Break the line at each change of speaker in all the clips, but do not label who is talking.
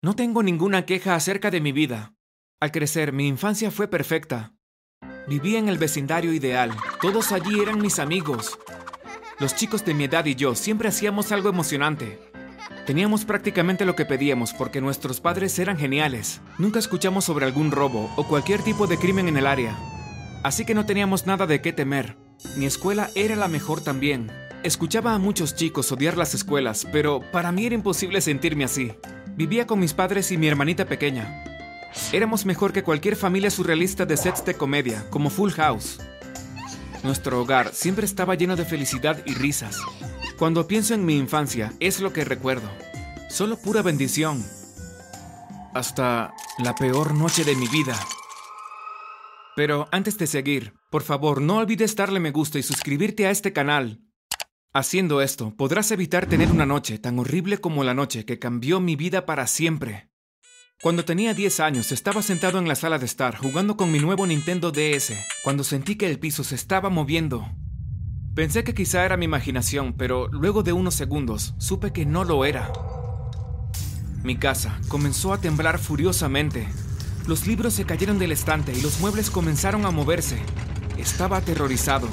No tengo ninguna queja acerca de mi vida. Al crecer, mi infancia fue perfecta. Vivía en el vecindario ideal. Todos allí eran mis amigos. Los chicos de mi edad y yo siempre hacíamos algo emocionante. Teníamos prácticamente lo que pedíamos porque nuestros padres eran geniales. Nunca escuchamos sobre algún robo o cualquier tipo de crimen en el área. Así que no teníamos nada de qué temer. Mi escuela era la mejor también. Escuchaba a muchos chicos odiar las escuelas, pero para mí era imposible sentirme así. Vivía con mis padres y mi hermanita pequeña. Éramos mejor que cualquier familia surrealista de sets de comedia, como Full House. Nuestro hogar siempre estaba lleno de felicidad y risas. Cuando pienso en mi infancia, es lo que recuerdo. Solo pura bendición. Hasta la peor noche de mi vida. Pero antes de seguir, por favor, no olvides darle me gusta y suscribirte a este canal. Haciendo esto, podrás evitar tener una noche tan horrible como la noche que cambió mi vida para siempre. Cuando tenía 10 años, estaba sentado en la sala de estar jugando con mi nuevo Nintendo DS, cuando sentí que el piso se estaba moviendo. Pensé que quizá era mi imaginación, pero luego de unos segundos supe que no lo era. Mi casa comenzó a temblar furiosamente. Los libros se cayeron del estante y los muebles comenzaron a moverse. Estaba aterrorizado,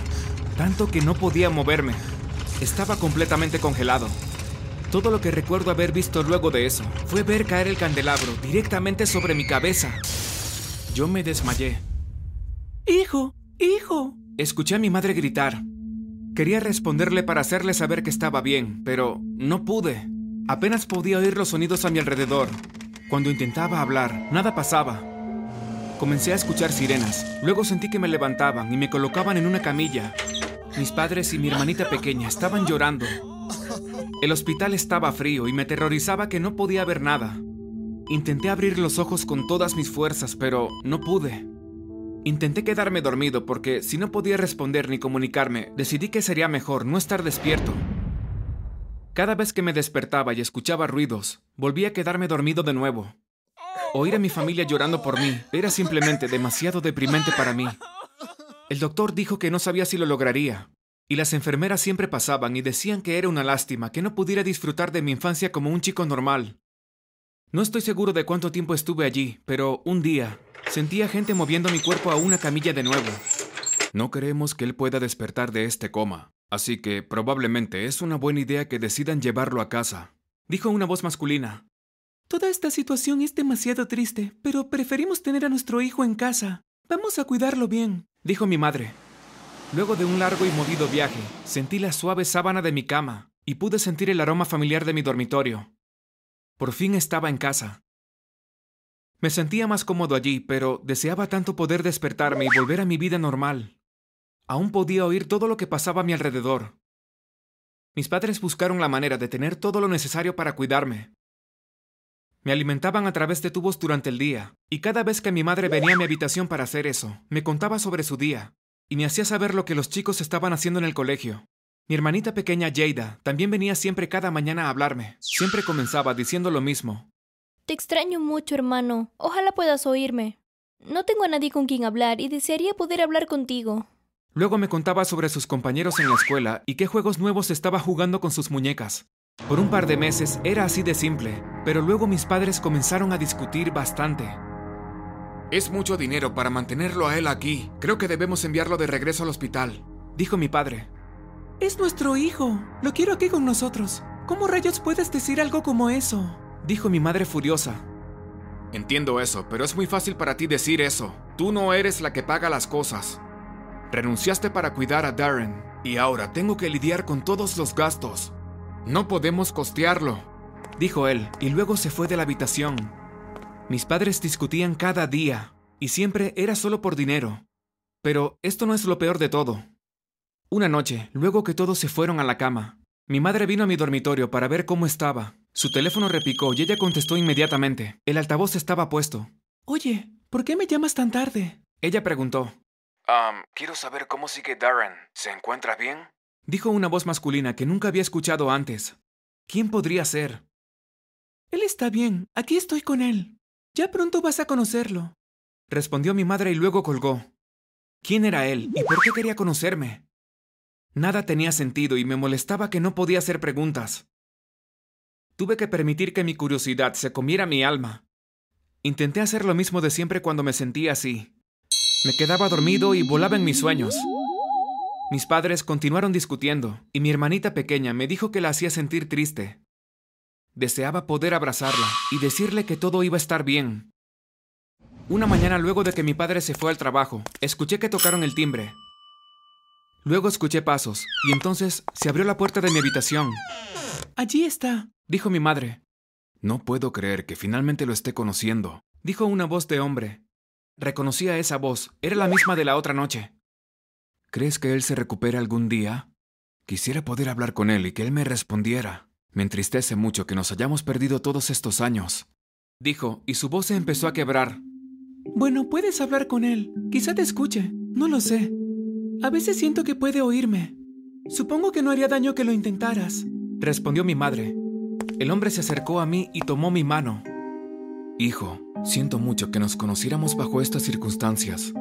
tanto que no podía moverme. Estaba completamente congelado. Todo lo que recuerdo haber visto luego de eso fue ver caer el candelabro directamente sobre mi cabeza. Yo me desmayé. Hijo, hijo. Escuché a mi madre gritar. Quería responderle para hacerle saber que estaba bien, pero no pude. Apenas podía oír los sonidos a mi alrededor. Cuando intentaba hablar, nada pasaba. Comencé a escuchar sirenas. Luego sentí que me levantaban y me colocaban en una camilla. Mis padres y mi hermanita pequeña estaban llorando. El hospital estaba frío y me aterrorizaba que no podía ver nada. Intenté abrir los ojos con todas mis fuerzas, pero no pude. Intenté quedarme dormido porque si no podía responder ni comunicarme, decidí que sería mejor no estar despierto. Cada vez que me despertaba y escuchaba ruidos, volví a quedarme dormido de nuevo. Oír a mi familia llorando por mí era simplemente demasiado deprimente para mí. El doctor dijo que no sabía si lo lograría, y las enfermeras siempre pasaban y decían que era una lástima que no pudiera disfrutar de mi infancia como un chico normal. No estoy seguro de cuánto tiempo estuve allí, pero un día sentía gente moviendo mi cuerpo a una camilla de nuevo. No queremos que él pueda despertar de este coma, así que probablemente es una buena idea que decidan llevarlo a casa, dijo una voz masculina. Toda esta situación es demasiado triste, pero preferimos tener a nuestro hijo en casa. Vamos a cuidarlo bien, dijo mi madre. Luego de un largo y movido viaje, sentí la suave sábana de mi cama y pude sentir el aroma familiar de mi dormitorio. Por fin estaba en casa. Me sentía más cómodo allí, pero deseaba tanto poder despertarme y volver a mi vida normal. Aún podía oír todo lo que pasaba a mi alrededor. Mis padres buscaron la manera de tener todo lo necesario para cuidarme. Me alimentaban a través de tubos durante el día, y cada vez que mi madre venía a mi habitación para hacer eso, me contaba sobre su día, y me hacía saber lo que los chicos estaban haciendo en el colegio. Mi hermanita pequeña Jada también venía siempre cada mañana a hablarme. Siempre comenzaba diciendo lo mismo.
Te extraño mucho, hermano. Ojalá puedas oírme. No tengo a nadie con quien hablar y desearía poder hablar contigo.
Luego me contaba sobre sus compañeros en la escuela y qué juegos nuevos estaba jugando con sus muñecas. Por un par de meses era así de simple, pero luego mis padres comenzaron a discutir bastante.
Es mucho dinero para mantenerlo a él aquí. Creo que debemos enviarlo de regreso al hospital,
dijo mi padre.
Es nuestro hijo. Lo quiero aquí con nosotros. ¿Cómo rayos puedes decir algo como eso?
dijo mi madre furiosa.
Entiendo eso, pero es muy fácil para ti decir eso. Tú no eres la que paga las cosas. Renunciaste para cuidar a Darren y ahora tengo que lidiar con todos los gastos. No podemos costearlo,
dijo él, y luego se fue de la habitación. Mis padres discutían cada día, y siempre era solo por dinero. Pero esto no es lo peor de todo. Una noche, luego que todos se fueron a la cama, mi madre vino a mi dormitorio para ver cómo estaba. Su teléfono repicó y ella contestó inmediatamente. El altavoz estaba puesto.
Oye, ¿por qué me llamas tan tarde?
Ella preguntó.
Um, quiero saber cómo sigue Darren. ¿Se encuentra bien?
Dijo una voz masculina que nunca había escuchado antes. ¿Quién podría ser?
Él está bien. Aquí estoy con él. Ya pronto vas a conocerlo.
Respondió mi madre y luego colgó. ¿Quién era él y por qué quería conocerme? Nada tenía sentido y me molestaba que no podía hacer preguntas. Tuve que permitir que mi curiosidad se comiera mi alma. Intenté hacer lo mismo de siempre cuando me sentía así. Me quedaba dormido y volaba en mis sueños. Mis padres continuaron discutiendo y mi hermanita pequeña me dijo que la hacía sentir triste. Deseaba poder abrazarla y decirle que todo iba a estar bien. Una mañana luego de que mi padre se fue al trabajo, escuché que tocaron el timbre. Luego escuché pasos y entonces se abrió la puerta de mi habitación.
Allí está,
dijo mi madre.
No puedo creer que finalmente lo esté conociendo,
dijo una voz de hombre. Reconocía esa voz, era la misma de la otra noche.
¿Crees que él se recupere algún día? Quisiera poder hablar con él y que él me respondiera. Me entristece mucho que nos hayamos perdido todos estos años.
Dijo, y su voz se empezó a quebrar.
Bueno, puedes hablar con él. Quizá te escuche. No lo sé. A veces siento que puede oírme. Supongo que no haría daño que lo intentaras.
Respondió mi madre. El hombre se acercó a mí y tomó mi mano.
Hijo, siento mucho que nos conociéramos bajo estas circunstancias.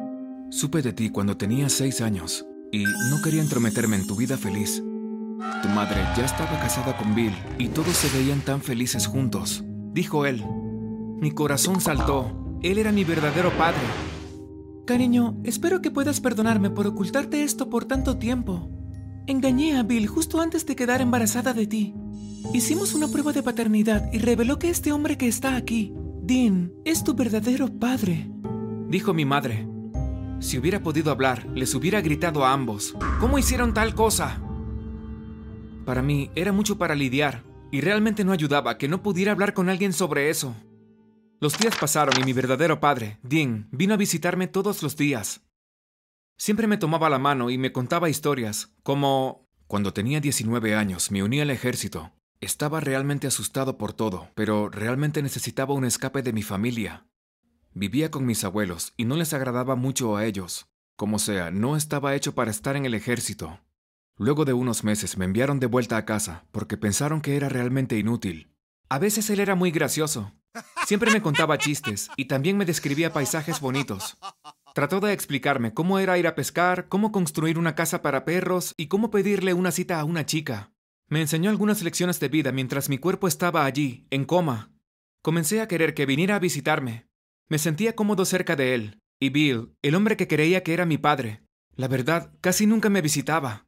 Supe de ti cuando tenía seis años y no quería entrometerme en tu vida feliz. Tu madre ya estaba casada con Bill y todos se veían tan felices juntos,
dijo él. Mi corazón saltó. Él era mi verdadero padre.
Cariño, espero que puedas perdonarme por ocultarte esto por tanto tiempo. Engañé a Bill justo antes de quedar embarazada de ti. Hicimos una prueba de paternidad y reveló que este hombre que está aquí, Dean, es tu verdadero padre.
Dijo mi madre. Si hubiera podido hablar, les hubiera gritado a ambos. ¿Cómo hicieron tal cosa? Para mí era mucho para lidiar, y realmente no ayudaba que no pudiera hablar con alguien sobre eso. Los días pasaron y mi verdadero padre, Dean, vino a visitarme todos los días. Siempre me tomaba la mano y me contaba historias, como...
Cuando tenía 19 años me uní al ejército. Estaba realmente asustado por todo, pero realmente necesitaba un escape de mi familia. Vivía con mis abuelos y no les agradaba mucho a ellos. Como sea, no estaba hecho para estar en el ejército. Luego de unos meses me enviaron de vuelta a casa porque pensaron que era realmente inútil.
A veces él era muy gracioso. Siempre me contaba chistes y también me describía paisajes bonitos. Trató de explicarme cómo era ir a pescar, cómo construir una casa para perros y cómo pedirle una cita a una chica. Me enseñó algunas lecciones de vida mientras mi cuerpo estaba allí, en coma. Comencé a querer que viniera a visitarme, me sentía cómodo cerca de él, y Bill, el hombre que creía que era mi padre, la verdad, casi nunca me visitaba.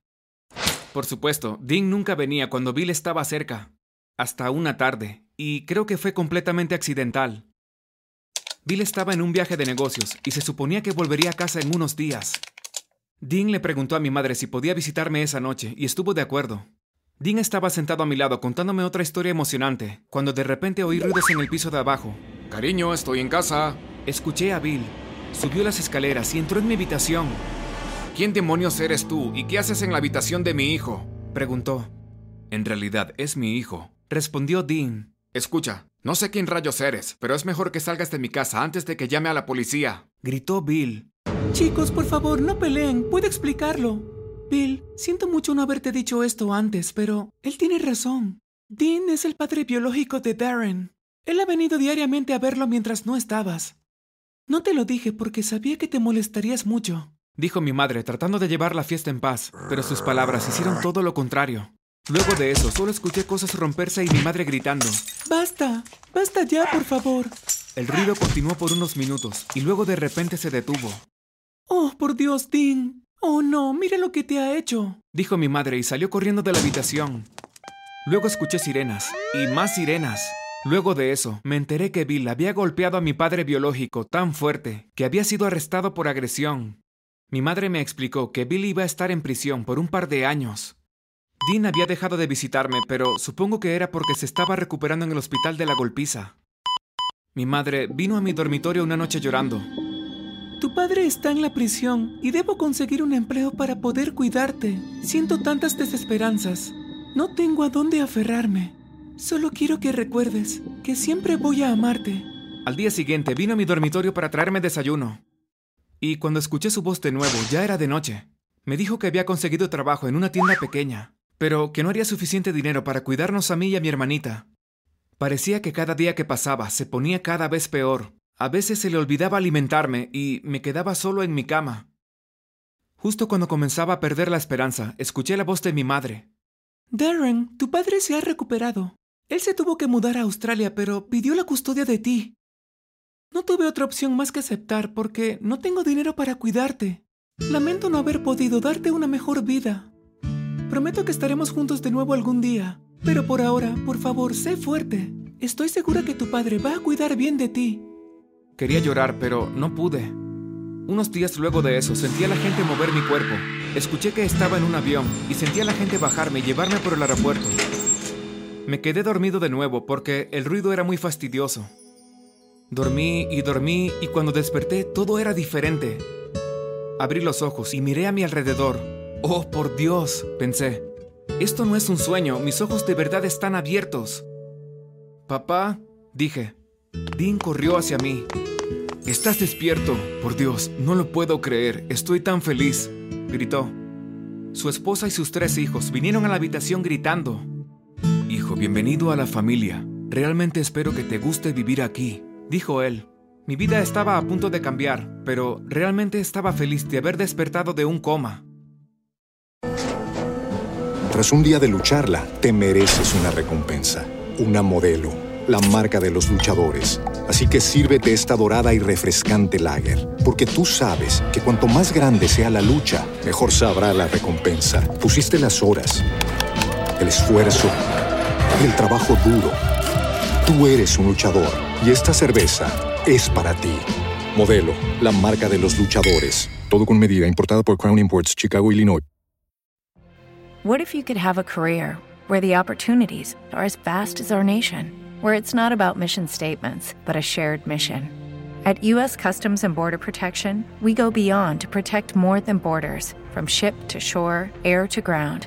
Por supuesto, Dean nunca venía cuando Bill estaba cerca, hasta una tarde, y creo que fue completamente accidental. Bill estaba en un viaje de negocios y se suponía que volvería a casa en unos días. Dean le preguntó a mi madre si podía visitarme esa noche y estuvo de acuerdo. Dean estaba sentado a mi lado contándome otra historia emocionante, cuando de repente oí ruidos en el piso de abajo.
Cariño, estoy en casa.
Escuché a Bill. Subió las escaleras y entró en mi habitación.
¿Quién demonios eres tú y qué haces en la habitación de mi hijo?
Preguntó.
En realidad es mi hijo.
Respondió Dean.
Escucha, no sé quién rayos eres, pero es mejor que salgas de mi casa antes de que llame a la policía.
Gritó Bill.
Chicos, por favor, no peleen. Puedo explicarlo. Bill, siento mucho no haberte dicho esto antes, pero él tiene razón. Dean es el padre biológico de Darren. Él ha venido diariamente a verlo mientras no estabas. No te lo dije porque sabía que te molestarías mucho,
dijo mi madre, tratando de llevar la fiesta en paz, pero sus palabras hicieron todo lo contrario. Luego de eso, solo escuché cosas romperse y mi madre gritando.
Basta, basta ya, por favor.
El ruido continuó por unos minutos y luego de repente se detuvo.
Oh, por Dios, Dean. Oh, no, mira lo que te ha hecho,
dijo mi madre y salió corriendo de la habitación. Luego escuché sirenas y más sirenas. Luego de eso, me enteré que Bill había golpeado a mi padre biológico tan fuerte que había sido arrestado por agresión. Mi madre me explicó que Bill iba a estar en prisión por un par de años. Dean había dejado de visitarme, pero supongo que era porque se estaba recuperando en el hospital de la golpiza. Mi madre vino a mi dormitorio una noche llorando.
Tu padre está en la prisión y debo conseguir un empleo para poder cuidarte. Siento tantas desesperanzas. No tengo a dónde aferrarme. Solo quiero que recuerdes que siempre voy a amarte.
Al día siguiente vino a mi dormitorio para traerme desayuno. Y cuando escuché su voz de nuevo, ya era de noche. Me dijo que había conseguido trabajo en una tienda pequeña, pero que no haría suficiente dinero para cuidarnos a mí y a mi hermanita. Parecía que cada día que pasaba se ponía cada vez peor. A veces se le olvidaba alimentarme y me quedaba solo en mi cama. Justo cuando comenzaba a perder la esperanza, escuché la voz de mi madre.
Darren, tu padre se ha recuperado. Él se tuvo que mudar a Australia, pero pidió la custodia de ti. No tuve otra opción más que aceptar porque no tengo dinero para cuidarte. Lamento no haber podido darte una mejor vida. Prometo que estaremos juntos de nuevo algún día, pero por ahora, por favor, sé fuerte. Estoy segura que tu padre va a cuidar bien de ti.
Quería llorar, pero no pude. Unos días luego de eso, sentí a la gente mover mi cuerpo. Escuché que estaba en un avión y sentí a la gente bajarme y llevarme por el aeropuerto. Me quedé dormido de nuevo porque el ruido era muy fastidioso. Dormí y dormí y cuando desperté todo era diferente. Abrí los ojos y miré a mi alrededor. Oh, por Dios, pensé. Esto no es un sueño, mis ojos de verdad están abiertos. Papá, dije. Dean corrió hacia mí. Estás despierto. Por Dios, no lo puedo creer. Estoy tan feliz. Gritó. Su esposa y sus tres hijos vinieron a la habitación gritando. Hijo, bienvenido a la familia. Realmente espero que te guste vivir aquí, dijo él. Mi vida estaba a punto de cambiar, pero realmente estaba feliz de haber despertado de un coma.
Tras un día de lucharla, te mereces una recompensa, una modelo la marca de los luchadores. Así que sírvete esta dorada y refrescante lager, porque tú sabes que cuanto más grande sea la lucha, mejor sabrá la recompensa. Pusiste las horas, el esfuerzo, el trabajo duro. Tú eres un luchador y esta cerveza es para ti. Modelo, la marca de los luchadores. Todo con medida, importada por Crown Imports, Chicago, Illinois.
What if you could have a career where the opportunities are as vast as our nation? where it's not about mission statements, but a shared mission. At U.S. Customs and Border Protection, we go beyond to protect more than borders from ship to shore, air to ground,